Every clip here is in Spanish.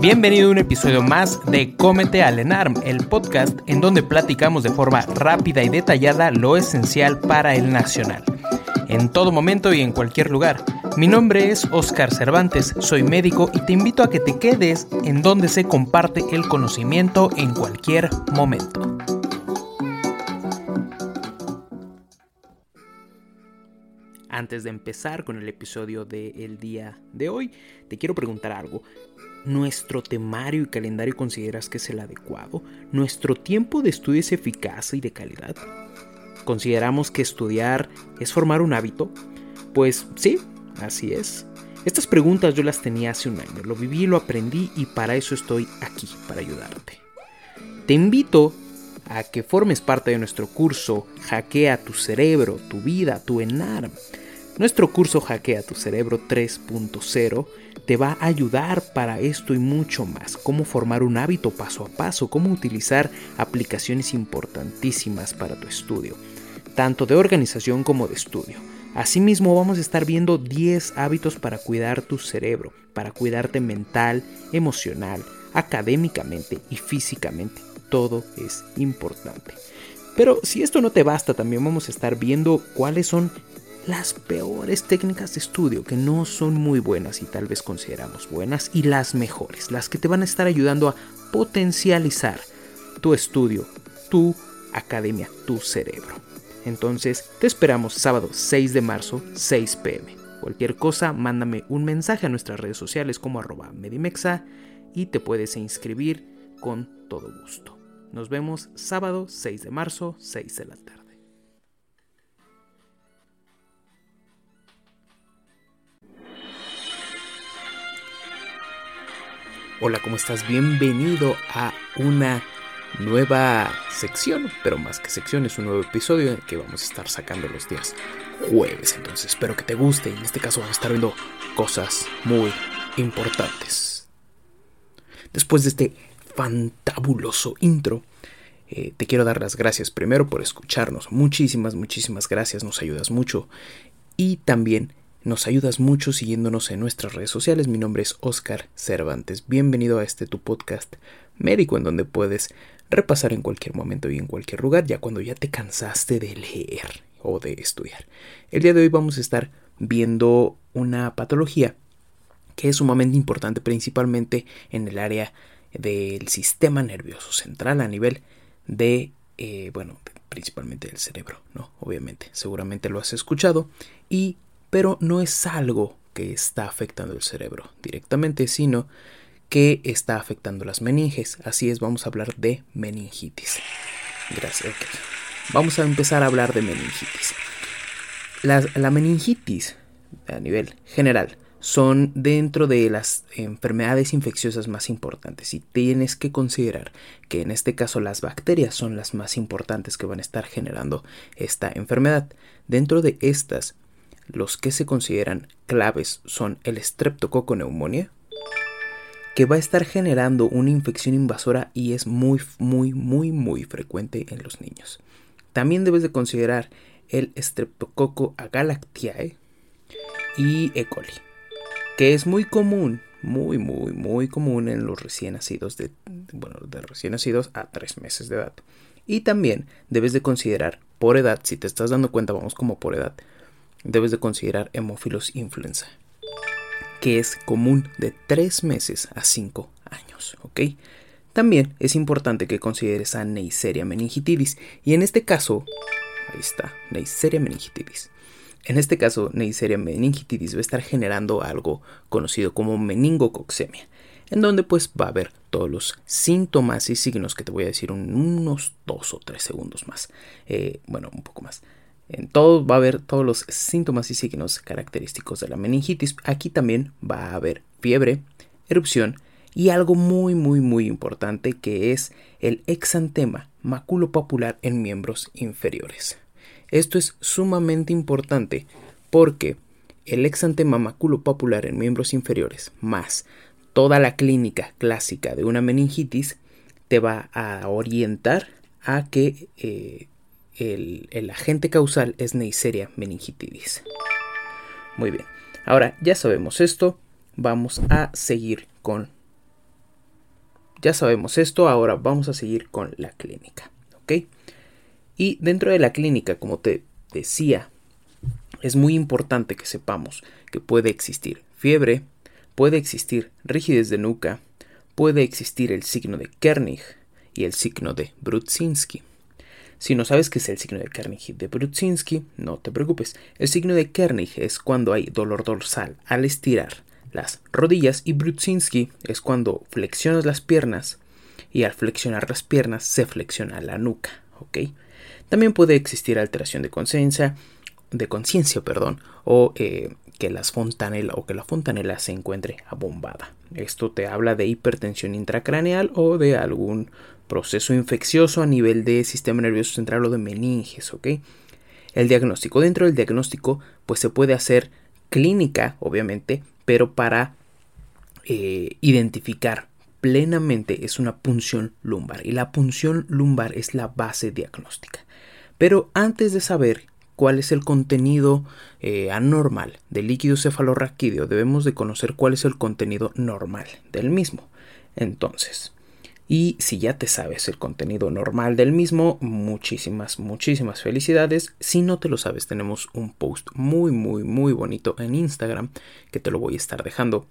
Bienvenido a un episodio más de Cómete al ENARM, el podcast en donde platicamos de forma rápida y detallada lo esencial para el nacional. En todo momento y en cualquier lugar. Mi nombre es Oscar Cervantes, soy médico y te invito a que te quedes en donde se comparte el conocimiento en cualquier momento. Antes de empezar con el episodio del día de hoy, te quiero preguntar algo. ¿Nuestro temario y calendario consideras que es el adecuado? ¿Nuestro tiempo de estudio es eficaz y de calidad? ¿Consideramos que estudiar es formar un hábito? Pues sí, así es. Estas preguntas yo las tenía hace un año, lo viví, lo aprendí y para eso estoy aquí, para ayudarte. Te invito a que formes parte de nuestro curso Hackea tu cerebro, tu vida, tu ENARM. Nuestro curso Hackea tu cerebro 3.0 te va a ayudar para esto y mucho más. Cómo formar un hábito paso a paso, cómo utilizar aplicaciones importantísimas para tu estudio, tanto de organización como de estudio. Asimismo vamos a estar viendo 10 hábitos para cuidar tu cerebro, para cuidarte mental, emocional, académicamente y físicamente. Todo es importante. Pero si esto no te basta, también vamos a estar viendo cuáles son las peores técnicas de estudio que no son muy buenas y tal vez consideramos buenas y las mejores, las que te van a estar ayudando a potencializar tu estudio, tu academia, tu cerebro. Entonces, te esperamos sábado 6 de marzo, 6 pm. Cualquier cosa, mándame un mensaje a nuestras redes sociales como arroba medimexa y te puedes inscribir con todo gusto. Nos vemos sábado 6 de marzo, 6 de la tarde. Hola, ¿cómo estás? Bienvenido a una nueva sección, pero más que sección, es un nuevo episodio que vamos a estar sacando los días jueves. Entonces espero que te guste y en este caso vamos a estar viendo cosas muy importantes. Después de este fantabuloso intro, eh, te quiero dar las gracias primero por escucharnos. Muchísimas, muchísimas gracias, nos ayudas mucho. Y también nos ayudas mucho siguiéndonos en nuestras redes sociales. Mi nombre es Oscar Cervantes. Bienvenido a este tu podcast médico en donde puedes repasar en cualquier momento y en cualquier lugar, ya cuando ya te cansaste de leer o de estudiar. El día de hoy vamos a estar viendo una patología que es sumamente importante principalmente en el área del sistema nervioso central a nivel de, eh, bueno, principalmente del cerebro, ¿no? Obviamente, seguramente lo has escuchado y pero no es algo que está afectando el cerebro directamente, sino que está afectando las meninges. Así es, vamos a hablar de meningitis. Gracias. Vamos a empezar a hablar de meningitis. La, la, meningitis, a nivel general, son dentro de las enfermedades infecciosas más importantes y tienes que considerar que en este caso las bacterias son las más importantes que van a estar generando esta enfermedad. Dentro de estas, los que se consideran claves son el streptococo neumonía, que va a estar generando una infección invasora y es muy, muy, muy, muy frecuente en los niños. También debes de considerar el streptococo agalactiae y E. coli que es muy común, muy, muy, muy común en los recién nacidos, de, bueno, de recién nacidos a tres meses de edad. Y también debes de considerar por edad, si te estás dando cuenta, vamos como por edad, debes de considerar hemófilos influenza, que es común de tres meses a cinco años, ¿ok? También es importante que consideres a Neisseria meningitidis, y en este caso, ahí está, Neisseria meningitidis. En este caso, Neisseria meningitidis va a estar generando algo conocido como meningococcemia, en donde pues va a haber todos los síntomas y signos que te voy a decir en unos dos o tres segundos más. Eh, bueno, un poco más. En todo va a haber todos los síntomas y signos característicos de la meningitis. Aquí también va a haber fiebre, erupción y algo muy muy muy importante que es el exantema maculopapular en miembros inferiores. Esto es sumamente importante porque el exantema maculopapular en miembros inferiores más toda la clínica clásica de una meningitis te va a orientar a que eh, el, agente causal es Neisseria meningitidis. Muy bien, ahora ya sabemos esto, vamos a seguir con... Ya sabemos esto, ahora vamos a seguir con la clínica, ¿ok? Y dentro de la clínica, como te decía, es muy importante que sepamos que puede existir fiebre, puede existir rigidez de nuca, puede existir el signo de Kernig y el signo de Brudzinski. Si no sabes qué es el signo de Kernig de Brudzinski, no te preocupes. El signo de Kernig es cuando hay dolor dorsal al estirar las rodillas y Brudzinski es cuando flexionas las piernas y al flexionar las piernas se flexiona la nuca, ¿ok? También puede existir alteración de conciencia, de conciencia, perdón, o eh, que las fontanela o que la fontanela se encuentre abombada. Esto te habla de hipertensión intracraneal o de algún proceso infeccioso a nivel de sistema nervioso central o de meninges, ¿ok? El diagnóstico. Dentro del diagnóstico, pues se puede hacer clínica, obviamente, pero para eh, identificar plenamente es una punción lumbar y la punción lumbar es la base diagnóstica. Pero antes de saber cuál es el contenido eh, anormal del líquido cefalorraquídeo, debemos de conocer cuál es el contenido normal del mismo. Entonces, y si ya te sabes el contenido normal del mismo, muchísimas, muchísimas felicidades. Si no te lo sabes, tenemos un post muy, muy, muy bonito en Instagram que te lo voy a estar dejando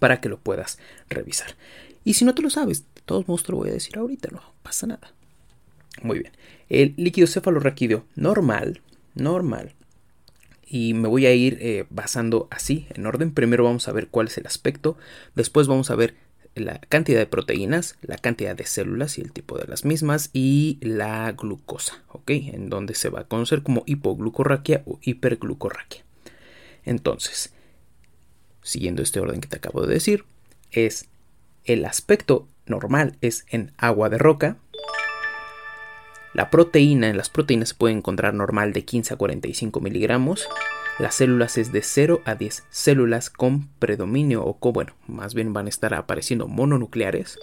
para que lo puedas revisar. Y si no te lo sabes, de todos modos lo voy a decir ahorita, no pasa nada. Muy bien. El líquido cefalorraquídeo normal, normal. Y me voy a ir eh, basando así, en orden. Primero vamos a ver cuál es el aspecto. Después vamos a ver la cantidad de proteínas, la cantidad de células y el tipo de las mismas y la glucosa, ¿ok? En donde se va a conocer como hipoglucorraquia o hiperglucorraquia. Entonces, siguiendo este orden que te acabo de decir, es el aspecto normal es en agua de roca, la proteína, en las proteínas se puede encontrar normal de 15 a 45 miligramos. Las células es de 0 a 10 células con predominio o bueno, más bien van a estar apareciendo mononucleares.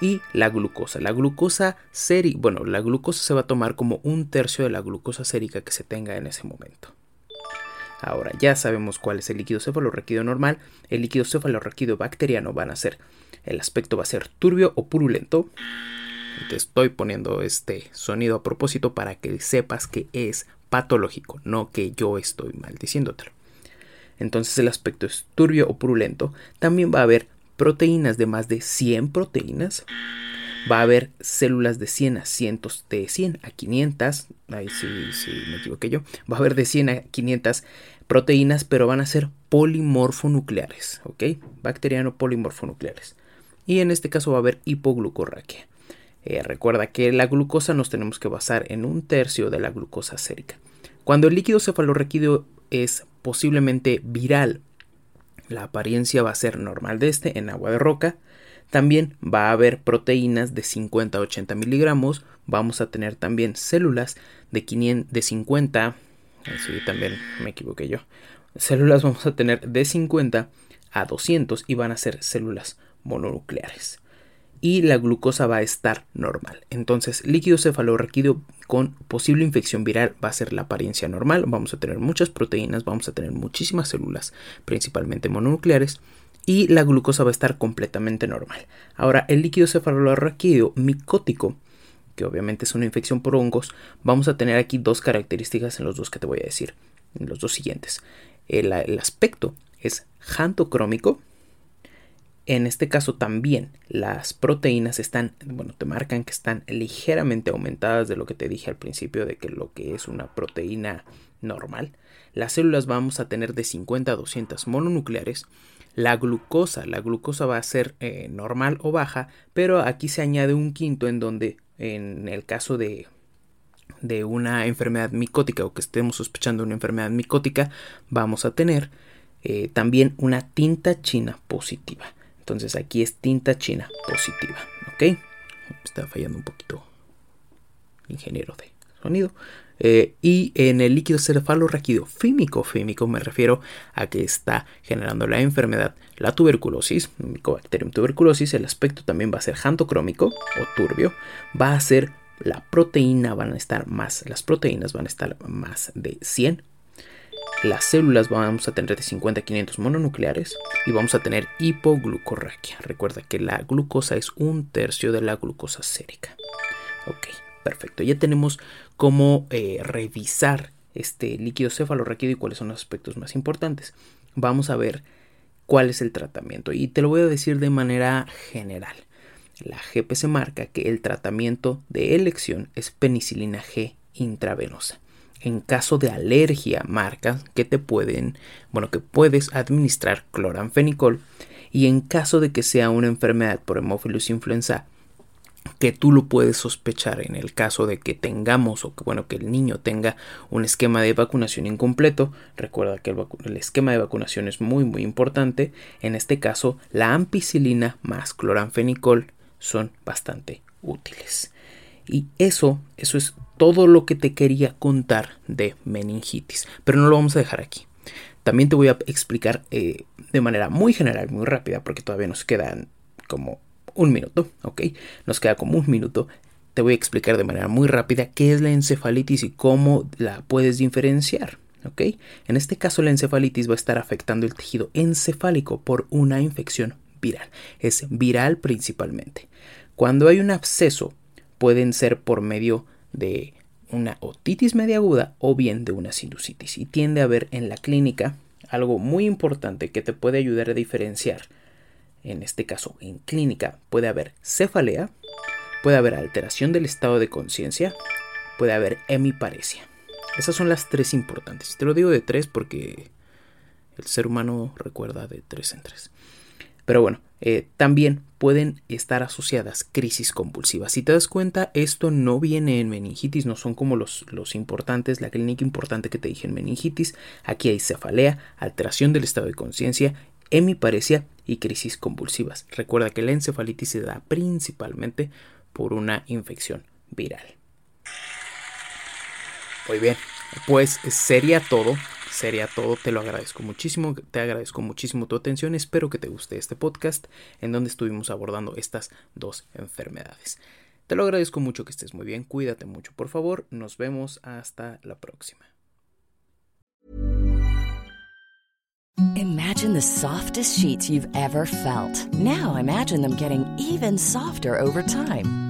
Y la glucosa. La glucosa sérica, bueno, la glucosa se va a tomar como un tercio de la glucosa sérica que se tenga en ese momento. Ahora ya sabemos cuál es el líquido cefalorraquídeo normal. El líquido cefalorraquídeo bacteriano van a ser, el aspecto va a ser turbio o purulento. Te estoy poniendo este sonido a propósito para que sepas que es patológico, no que yo estoy maldiciéndotelo. Entonces el aspecto es turbio o purulento. También va a haber proteínas de más de 100 proteínas. Va a haber células de 100 a cientos, de 100 a 500. Ahí sí, sí, me equivoqué yo. Va a haber de 100 a 500 proteínas, pero van a ser polimorfonucleares, ¿ok? Bacteriano polimorfonucleares. Y en este caso va a haber hipoglucorraquia. Eh, recuerda que la glucosa nos tenemos que basar en un tercio de la glucosa sérica. Cuando el líquido cefalorraquídeo es posiblemente viral, la apariencia va a ser normal de este en agua de roca. También va a haber proteínas de 50 a 80 miligramos. Vamos a tener también células de, 500, de 50. Sí, también me equivoqué yo. Células vamos a tener de 50 a 200 y van a ser células mononucleares. Y la glucosa va a estar normal. Entonces, líquido cefalorraquídeo con posible infección viral va a ser la apariencia normal. Vamos a tener muchas proteínas, vamos a tener muchísimas células, principalmente mononucleares y la glucosa va a estar completamente normal. Ahora, el líquido cefalorraquídeo micótico, que obviamente es una infección por hongos, vamos a tener aquí dos características en los dos que te voy a decir, en los dos siguientes. El, el aspecto es jantocrómico. En este caso también las proteínas están, bueno, te marcan que están ligeramente aumentadas de lo que te dije al principio de que lo que es una proteína normal. Las células vamos a tener de 50 a 200 mononucleares la glucosa, la glucosa va a ser eh, normal o baja, pero aquí se añade un quinto en donde en el caso de, de una enfermedad micótica o que estemos sospechando una enfermedad micótica, vamos a tener eh, también una tinta china positiva. Entonces aquí es tinta china positiva, ¿ok? Está fallando un poquito ingeniero de sonido. Eh, y en el líquido cefalorraquídeo fímico, fímico me refiero a que está generando la enfermedad, la tuberculosis, Mycobacterium tuberculosis, el aspecto también va a ser jantocrómico o turbio, va a ser la proteína van a estar más, las proteínas van a estar más de 100 las células vamos a tener de 50 a 500 mononucleares y vamos a tener hipoglucorraquia. Recuerda que la glucosa es un tercio de la glucosa sérica. Ok. Perfecto, ya tenemos cómo eh, revisar este líquido cefalorraquídeo y cuáles son los aspectos más importantes. Vamos a ver cuál es el tratamiento y te lo voy a decir de manera general. La GPC marca que el tratamiento de elección es penicilina G intravenosa. En caso de alergia, marca que te pueden, bueno, que puedes administrar cloranfenicol y en caso de que sea una enfermedad por hemófilos influenza que tú lo puedes sospechar en el caso de que tengamos o que bueno que el niño tenga un esquema de vacunación incompleto. Recuerda que el, esquema de vacunación es muy muy importante. En este caso la ampicilina más cloranfenicol son bastante útiles y eso eso es todo lo que te quería contar de meningitis pero no lo vamos a dejar aquí también te voy a explicar eh, de manera muy general muy rápida porque todavía nos quedan como un minuto, ¿ok? Nos queda como un minuto. Te voy a explicar de manera muy rápida qué es la encefalitis y cómo la puedes diferenciar. ¿ok? En este caso la encefalitis va a estar afectando el tejido encefálico por una infección viral. Es viral principalmente. Cuando hay un absceso pueden ser por medio de una otitis media aguda o bien de una sinusitis y tiende a haber en la clínica algo muy importante que te puede ayudar a diferenciar en este caso en clínica, puede haber cefalea, puede haber alteración del estado de conciencia, puede haber hemiparesia. Esas son las tres importantes. Te lo digo de tres porque el ser humano recuerda de tres en tres. Pero bueno, eh, también pueden estar asociadas crisis convulsivas. Si te das cuenta, esto no viene en meningitis, no son como los, los importantes, la clínica importante que te dije en meningitis. Aquí hay cefalea, alteración del estado de conciencia hemiparesia y crisis convulsivas. Recuerda que la encefalitis se da principalmente por una infección viral. Muy bien, pues sería todo. Sería todo, te lo agradezco muchísimo, te agradezco muchísimo tu atención, espero que te guste este podcast en donde estuvimos abordando estas dos enfermedades. Te lo agradezco mucho que estés muy bien, cuídate mucho por favor, nos vemos hasta la próxima. Imagine the softest sheets you've ever felt. Now imagine them getting even softer over time.